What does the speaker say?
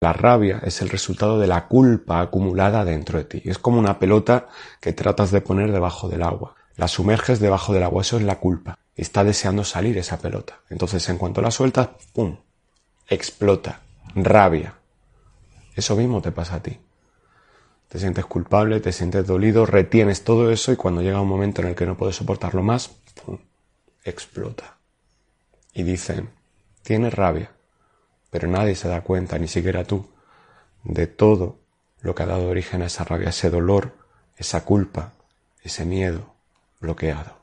La rabia es el resultado de la culpa acumulada dentro de ti. Es como una pelota que tratas de poner debajo del agua. La sumerges debajo del agua, eso es la culpa. Está deseando salir esa pelota. Entonces, en cuanto la sueltas, ¡pum! Explota. Rabia. Eso mismo te pasa a ti. Te sientes culpable, te sientes dolido, retienes todo eso y cuando llega un momento en el que no puedes soportarlo más, ¡pum! explota. Y dicen, tienes rabia pero nadie se da cuenta, ni siquiera tú, de todo lo que ha dado origen a esa rabia, ese dolor, esa culpa, ese miedo bloqueado.